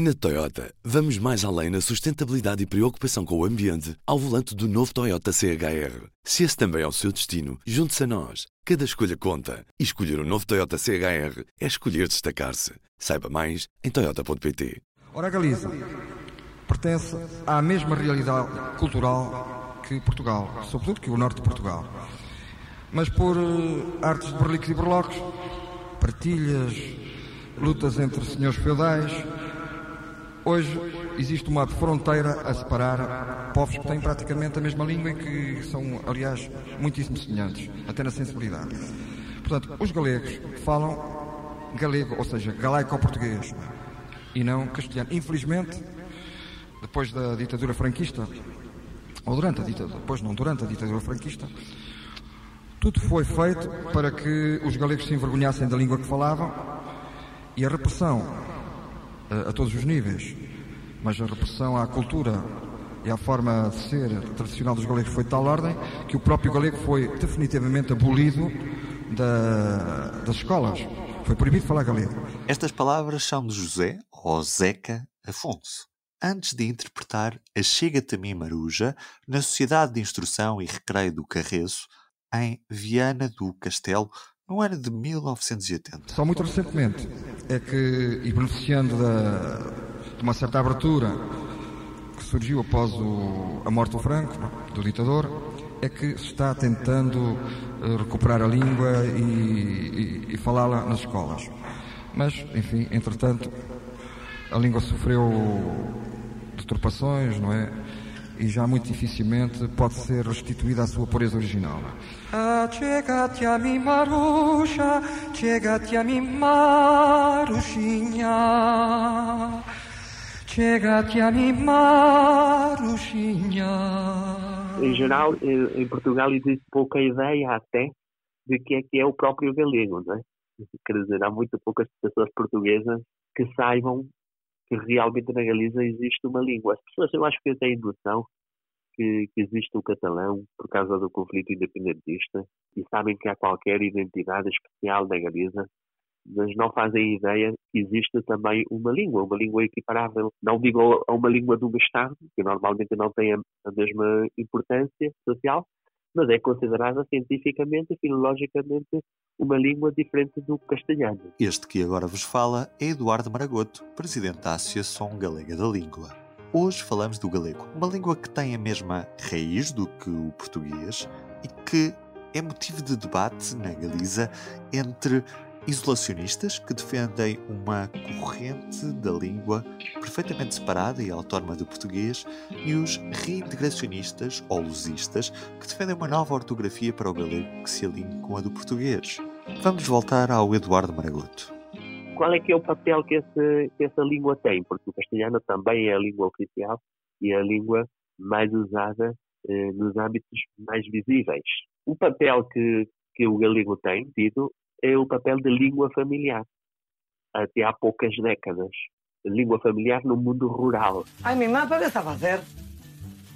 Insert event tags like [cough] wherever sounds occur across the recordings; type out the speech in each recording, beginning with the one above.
Na Toyota, vamos mais além na sustentabilidade e preocupação com o ambiente ao volante do novo Toyota CHR. Se esse também é o seu destino, junte-se a nós. Cada escolha conta. E escolher o um novo Toyota CHR é escolher destacar-se. Saiba mais em Toyota.pt. Ora, a Galiza pertence à mesma realidade cultural que Portugal, sobretudo que o norte de Portugal. Mas por uh, artes de berlicos e berlocos, partilhas, lutas entre senhores feudais, Hoje existe uma fronteira a separar povos que têm praticamente a mesma língua e que são, aliás, muitíssimo semelhantes, até na sensibilidade. Portanto, os galegos falam galego, ou seja, galaico-português, e não castelhano. Infelizmente, depois da ditadura franquista, ou durante a ditadura, depois não, durante a ditadura franquista, tudo foi feito para que os galegos se envergonhassem da língua que falavam e a repressão a, todos os níveis, mas a repressão à cultura e à forma de ser tradicional dos galegos foi de tal ordem que o próprio galego foi definitivamente abolido da, das escolas. Foi proibido falar galego. Estas palavras são de José, ou Zeca, Afonso. Antes de interpretar a Chega-te a mim Maruja na Sociedade de Instrução e Recreio do Carreço, em Viana do Castelo, no ano de 1980. Só muito recentemente é que, e beneficiando da, de uma certa abertura que surgiu após o, a morte do Franco, do ditador, é que se está tentando eh, recuperar a língua e, e, e falá-la nas escolas. Mas, enfim, entretanto, a língua sofreu deturpações, não é? E já muito dificilmente pode ser restituída à sua pureza original. Chega-te a mim, Maruxa, chega-te a mim, Maruxinha. Chega-te a mim, Maruxinha. Em geral, em Portugal existe pouca ideia até de que é que é o próprio galego, não é? Quer dizer, há muito poucas pessoas portuguesas que saibam que realmente na Galiza existe uma língua. As pessoas, eu acho que têm noção que, que, existe o catalão por causa do conflito independentista e sabem que há qualquer identidade especial na Galiza, mas não fazem ideia que existe também uma língua, uma língua equiparável. Não digo a uma língua do Estado, que normalmente não tem a, mesma importância social, mas é considerada cientificamente e filologicamente uma língua diferente do castelhano. Este que agora vos fala é Eduardo Maragoto, presidente da Associação Galega da Língua. Hoje falamos do galego, uma língua que tem a mesma raiz do que o português e que é motivo de debate na Galiza entre isolacionistas que defendem uma corrente da língua perfeitamente separada e autónoma do português e os reintegracionistas ou lusistas que defendem uma nova ortografia para o galego que se alinhe com a do português. Vamos voltar ao Eduardo Maragoto. Qual é que é o papel que, esse, que essa língua tem? Porque o castelhano também é a língua oficial e é a língua mais usada eh, nos âmbitos mais visíveis. O papel que, que o galego tem tido é o papel de língua familiar. Até há poucas décadas. Língua familiar no mundo rural. Ai, minha mãe, para que está a fazer?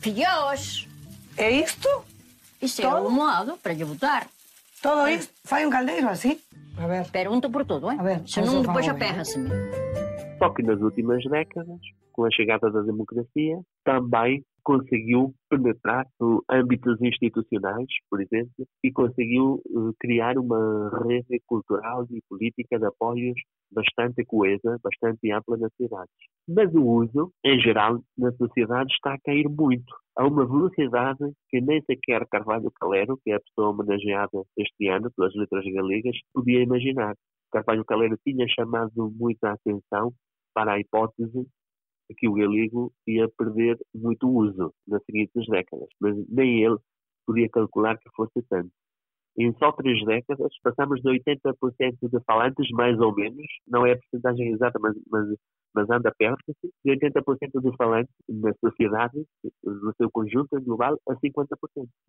Filhos. É isto? Isto é o modo para lhe botar. Todo isto? Faz um caldeiro assim? A ver. Pergunta por tudo, hein? A ver, Senão depois aperra-se-me. Só que nas últimas décadas, com a chegada da democracia, também conseguiu penetrar âmbitos institucionais, por exemplo, e conseguiu uh, criar uma rede cultural e política de apoios bastante coesa, bastante ampla nas cidades. Mas o uso, em geral, na sociedade está a cair muito. A uma velocidade que nem sequer Carvalho Calero, que é a pessoa homenageada este ano pelas letras galegas, podia imaginar. Carvalho Calero tinha chamado muita atenção para a hipótese que o galego ia perder muito uso nas seguintes décadas, mas nem ele podia calcular que fosse tanto. Em só três décadas, passamos de 80% de falantes, mais ou menos, não é a porcentagem exata, mas, mas, mas anda perto, de 80% de falantes na sociedade, no seu conjunto global, a 50%.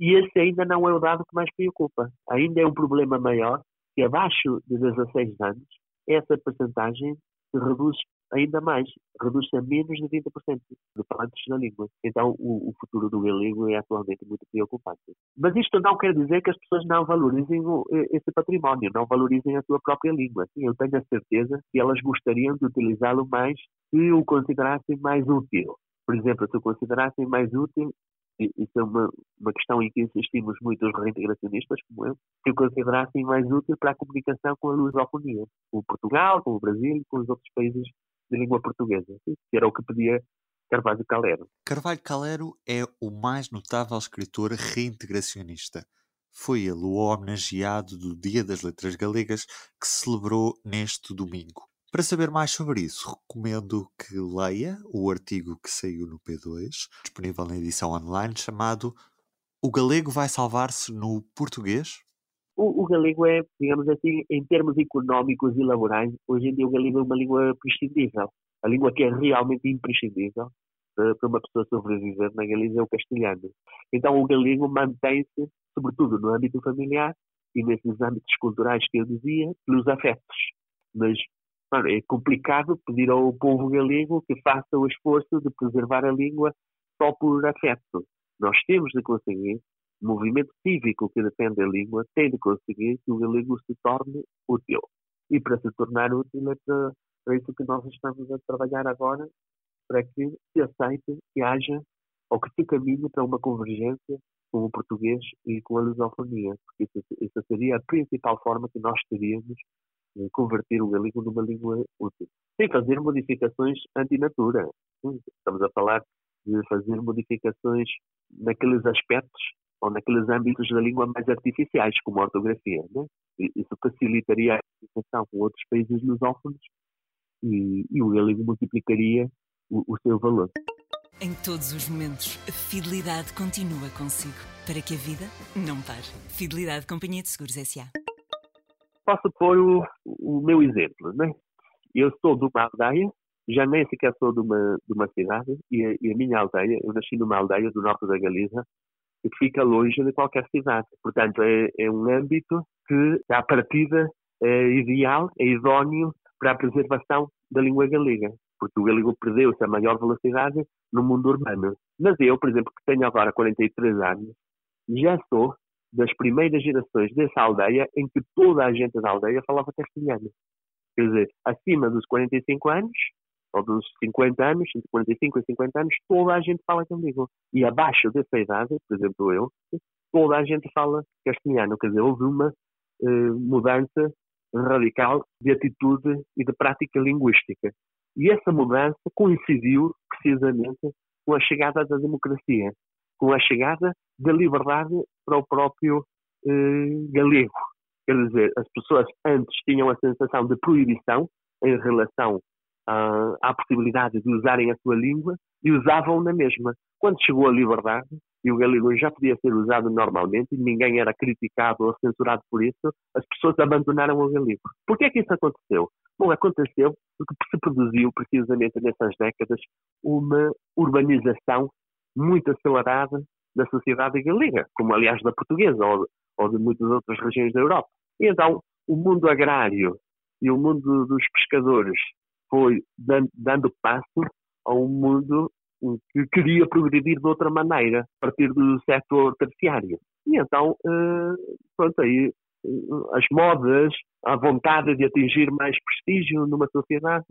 E esse ainda não é o dado que mais preocupa. Ainda é um problema maior que abaixo de 16 anos, essa porcentagem se reduz ainda mais, reduz-se a menos de 20% de falantes da língua. Então, o, o, futuro do galego é atualmente muito preocupante. Mas isto não quer dizer que as pessoas não valorizem o, esse património, não valorizem a sua própria língua. Sim, eu tenho a certeza que elas gostariam de utilizá-lo mais se o considerassem mais útil. Por exemplo, se o considerassem mais útil, isso é uma, uma questão em que insistimos muito os reintegracionistas, como eu, que o considerassem mais útil para a comunicação com a lusofonia, com Portugal, com o Brasil com os outros países de língua portuguesa, que era o que pedia Carvalho Calero. Carvalho Calero é o mais notável escritor reintegracionista. Foi ele o homenageado do Dia das Letras Galegas que se celebrou neste domingo. Para saber mais sobre isso, recomendo que leia o artigo que saiu no P2, disponível na edição online, chamado O Galego vai salvar-se no português? O, o, galego é, digamos assim, em termos económicos e laborais, hoje em dia o galego é uma língua prescindível. A língua que é realmente imprescindível para, para uma pessoa sobreviver na Galiza é o castelhano. Então o galego mantém-se, sobretudo no âmbito familiar e nesses âmbitos culturais que eu dizia, pelos afetos. Mas é complicado pedir ao povo galego que faça o esforço de preservar a língua só por afeto. Nós temos de conseguir, movimento cívico que defende a língua tem de conseguir que o galego se torne útil. E para se tornar útil é para, isso que nós estamos a trabalhar agora, para que se aceite que haja ou que se caminhe para uma convergência com o português e com a lusofonia, porque isso, seria a principal forma que nós teríamos converter o galego numa língua útil. Sem fazer modificações antinatura. Estamos a falar de fazer modificações naqueles aspectos ou naqueles âmbitos da língua mais artificiais, como a ortografia. Né? Isso facilitaria a comunicação com outros países lusófonos e, e o galego multiplicaria o, o seu valor. Em todos os momentos, a fidelidade continua consigo, para que a vida não pare. Fidelidade Companhia de Seguros S.A posso pôr o, o meu exemplo, né? Eu sou de uma aldeia, já nem sequer sou de uma, de uma cidade, e a, e a minha aldeia, eu nasci numa aldeia do norte da Galiza, que fica longe de qualquer cidade. Portanto, é, é um âmbito que, à partida, é ideal, é idóneo para a preservação da língua galega, porque o galego perdeu-se a maior velocidade no mundo urbano. Mas eu, por exemplo, que tenho agora 43 anos, já sou das primeiras gerações dessa aldeia em que toda a gente da aldeia falava castelhano. Quer dizer, acima dos 45 anos, ou dos 50 anos, entre 45 e 50 anos, toda a gente fala comigo. E abaixo dessa idade, por exemplo eu, toda a gente fala castelhano. Quer dizer, houve uma eh, mudança radical de atitude e de prática linguística. E essa mudança coincidiu precisamente com a chegada da democracia com a chegada da liberdade para o próprio eh, galego. Quer dizer, as pessoas antes tinham a sensação de proibição em relação à, à possibilidade de usarem a sua língua e usavam na mesma. Quando chegou a liberdade, e o galego já podia ser usado normalmente e ninguém era criticado ou censurado por isso, as pessoas abandonaram o galego. Por que é que isso aconteceu? Bom, aconteceu porque se produziu precisamente nessas décadas uma urbanização muito acelerada da sociedade galega, como aliás da portuguesa ou, ou de muitas outras regiões da Europa. E então, o mundo agrário e o mundo dos pescadores foi dando, passo a um mundo que queria progredir de outra maneira, a partir do setor terciário. E então, eh, pronto, aí eh, as modas, a vontade de atingir mais prestígio numa sociedade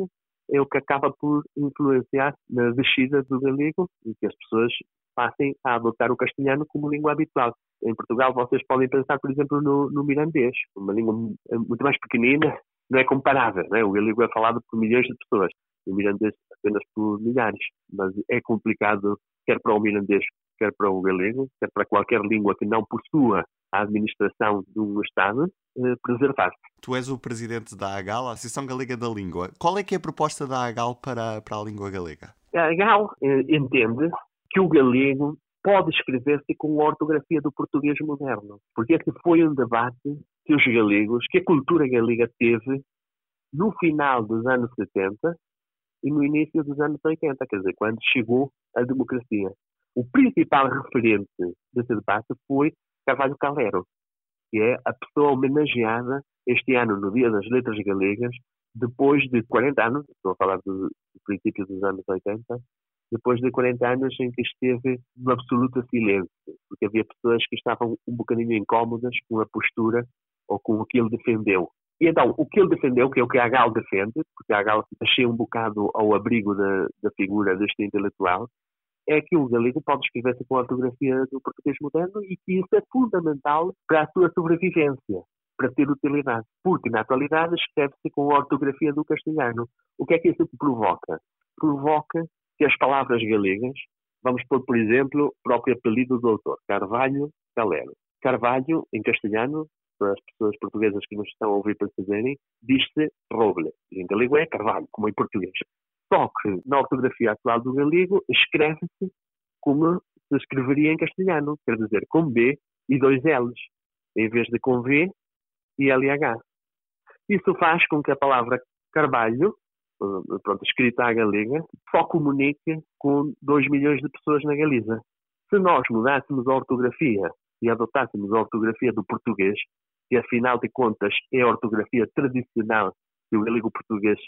é o que acaba por influenciar na descida do galego e que as pessoas passem a adotar o castelhano como língua habitual. Em Portugal, vocês podem pensar, por exemplo, no, no mirandês, uma língua muito mais pequenina, não é comparável. Não é? O galego é falado por milhões de pessoas, o mirandês apenas por milhares. Mas é complicado, quer para o mirandês, quer para o galego, quer para qualquer língua que não possua a administração de um Estado, eh, preservar-se. Tu és o presidente da AGAL, a Associação Galega da Língua. Qual é que é a proposta da AGAL para, para a língua galega? A AGAL eh, entende que o galego pode escrever-se com a ortografia do português moderno. Porque esse foi um debate que os galegos, que a cultura galega teve no final dos anos 70 e no início dos anos 80, quer dizer, quando chegou a democracia. O principal referente desse debate foi Carvalho Calero, que é a pessoa homenageada este ano no Dia das Letras Galegas depois de 40 anos, estou a falar do, do princípio dos anos 80, depois de 40 anos em que esteve no absoluto silêncio, porque havia pessoas que estavam um bocadinho incómodas com a postura ou com o que ele defendeu. E então, o que ele defendeu, que é o que a Gal defende, porque a Gal achei um bocado ao abrigo da, da figura deste intelectual, é que o galego pode escrever-se com a ortografia do português moderno e que isso é fundamental para a sua sobrevivência, para ter utilidade. Porque, na atualidade, escreve-se com a ortografia do castelhano. O que é que isso provoca? Provoca que as palavras galegas, vamos pôr, por exemplo, o próprio apelido do autor, Carvalho Calero. Carvalho, em castelhano, para as pessoas portuguesas que nos estão a ouvir perceberem, diz-se roble. Em galego é carvalho, como em português. Só que na ortografia atual do galego escreve-se como se escreveria em castelhano, quer dizer, com B e dois L's, em vez de com V e LH. Isso faz com que a palavra carvalho, eh, pronto, escrita à galega, só comunique com 2 milhões de pessoas na Galiza. Se nós mudássemos a ortografia e adotássemos a ortografia do português, que afinal de contas é a ortografia tradicional que o galego português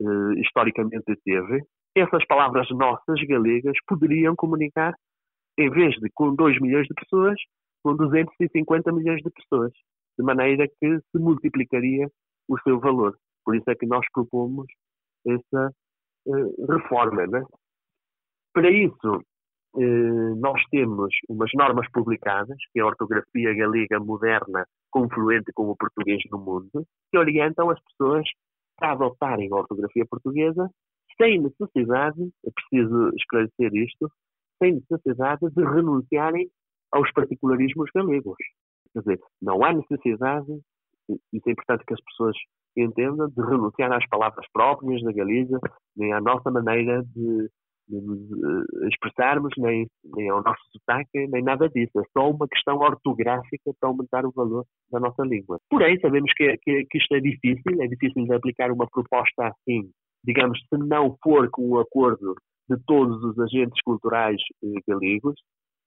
eh, historicamente teve, essas palavras nossas galegas poderiam comunicar, em vez de com 2 milhões de pessoas, com 250 milhões de pessoas, de maneira que se multiplicaria o seu valor. Por isso é que nós propomos essa eh, reforma. Né? Para isso, nós temos umas normas publicadas, que é a ortografia galega moderna confluente com o português no mundo, que orientam as pessoas a adotarem a ortografia portuguesa sem necessidade, é preciso esclarecer isto, sem necessidade de renunciarem aos particularismos galegos. Quer dizer, não há necessidade, isso é importante que as pessoas entendam, de renunciar às palavras próprias da Galiza, nem à nossa maneira de de expressarmos, nem, nem ao nosso sotaque, nem nada disso. É só uma questão ortográfica para aumentar o valor da nossa língua. Porém, sabemos que, que, que isto é difícil, é difícil de aplicar uma proposta assim, digamos, se não for com o acordo de todos os agentes culturais eh, galegos,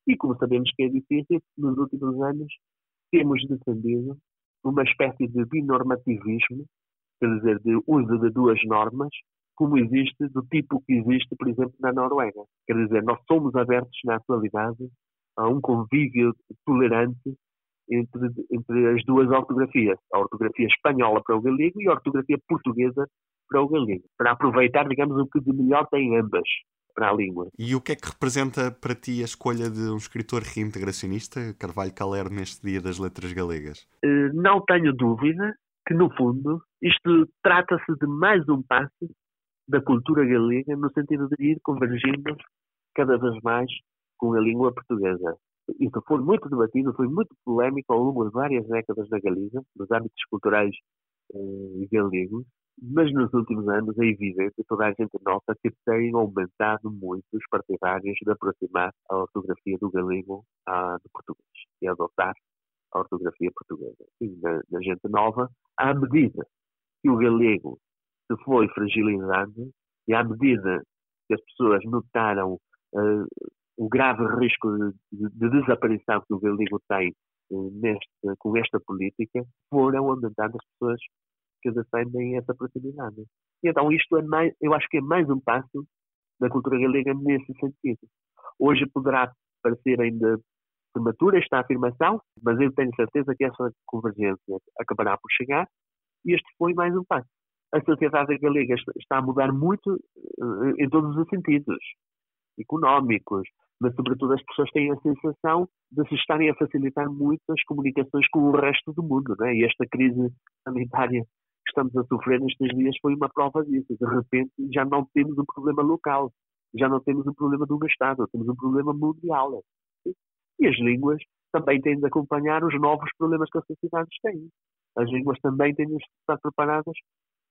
e como sabemos que é difícil, nos últimos anos temos defendido uma espécie de binormativismo, quer dizer, de uso de duas normas, como existe, do tipo que existe, por exemplo, na Noruega. Quer dizer, nós somos abertos na atualidade a um convívio tolerante entre, entre as duas ortografias, a ortografia espanhola para o galego e a ortografia portuguesa para o galego, para aproveitar, digamos, o que de melhor tem ambas para a língua. E o que é que representa para ti a escolha de um escritor reintegracionista, Carvalho Calero, neste Dia das Letras Galegas? Eh, não tenho dúvida que, no fundo, isto trata-se de mais um passo da cultura galega no sentido de ir convergindo cada vez mais com a língua portuguesa. Isso foi muito debatido, foi muito polémico ao longo de várias décadas na Galiza, nos âmbitos culturais eh, galegos, mas nos últimos anos é evidente, toda a gente nota que tem aumentado muito os partidários de aproximar a ortografia do galego à do português e adotar a ortografia portuguesa. E na, na gente nova, à medida que o galego se foi fragilizando e à medida que as pessoas notaram uh, o grave risco de, de, de, desaparição que o galego tem uh, neste, com esta política, foram aumentando as pessoas que defendem essa proximidade. E então isto é mais, eu acho que é mais um passo da cultura galega nesse sentido. Hoje poderá parecer ainda prematura esta afirmação, mas eu tenho certeza que essa convergência acabará por chegar e este foi mais um passo a sociedade galega está a mudar muito eh, em todos os sentidos, económicos, mas sobretudo as pessoas têm a sensação de se estarem a facilitar muito as comunicações com o resto do mundo, né? E esta crise sanitária que estamos a sofrer nestes dias foi uma prova disso. De repente já não temos um problema local, já não temos um problema de um Estado, temos um problema mundial. E as línguas também têm de acompanhar os novos problemas que as sociedades têm. As línguas também têm de estar preparadas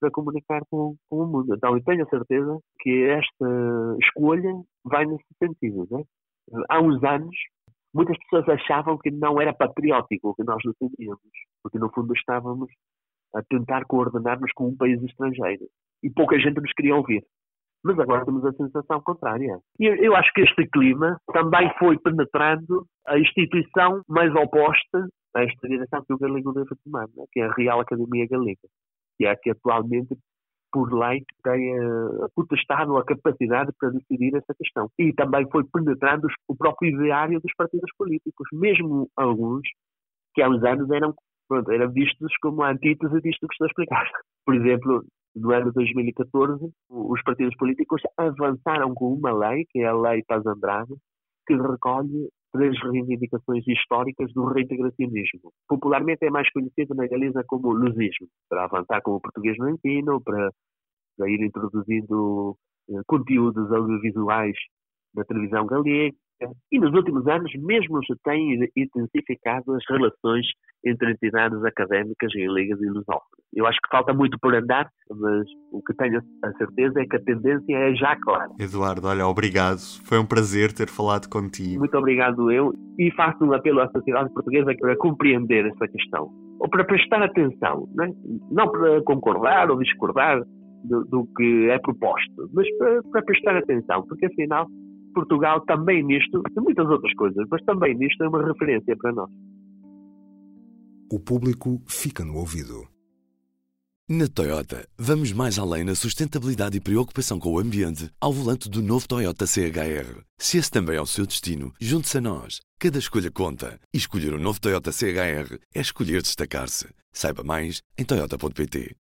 para comunicar com, com, o mundo. Então, eu tenho a certeza que esta escolha vai nesse sentido. Né? Há uns anos, muitas pessoas achavam que não era patriótico o que nós defendíamos, porque no fundo estávamos a tentar coordenar-nos com um país estrangeiro e pouca gente nos queria ouvir. Mas agora temos a sensação contrária. E eu acho que este clima também foi penetrando a instituição mais oposta a esta direção que o galego deve tomar, né? que é a Real Academia Galega que a que atualmente por lei, tem a potestade ou a capacidade para decidir essa questão. E também foi penetrando o próprio ideário dos partidos políticos, mesmo alguns que há uns anos eram, pronto, eram vistos como a antítese disto que estou a explicar. [laughs] Por exemplo, no ano 2014, os partidos políticos avançaram com uma lei, que é a Lei Paz Andrade, que recolhe três reivindicações históricas do reintegracionismo. Popularmente é mais conhecido na Galiza como luzismo, para avançar com o português no ensino, para, para ir introduzindo eh, conteúdos audiovisuais na televisão galega, e nos últimos anos mesmo se têm intensificado as relações entre entidades académicas e ligas e lusófonas. Eu acho que falta muito por andar, mas o que tenho a certeza é que a tendência é já clara. Eduardo, olha, obrigado. Foi um prazer ter falado contigo. Muito obrigado eu e faço um apelo à sociedade portuguesa para compreender esta questão. Ou para prestar atenção, não, é? não para concordar ou discordar do, do que é proposto, mas para, para prestar atenção, porque afinal Portugal também nisto, de muitas outras coisas, mas também nisto é uma referência para nós. O público fica no ouvido. Na Toyota, vamos mais além na sustentabilidade e preocupação com o ambiente ao volante do novo Toyota CHR. Se esse também é o seu destino, junte-se a nós. Cada escolha conta. E escolher o um novo Toyota CHR é escolher destacar-se. Saiba mais em Toyota.pt.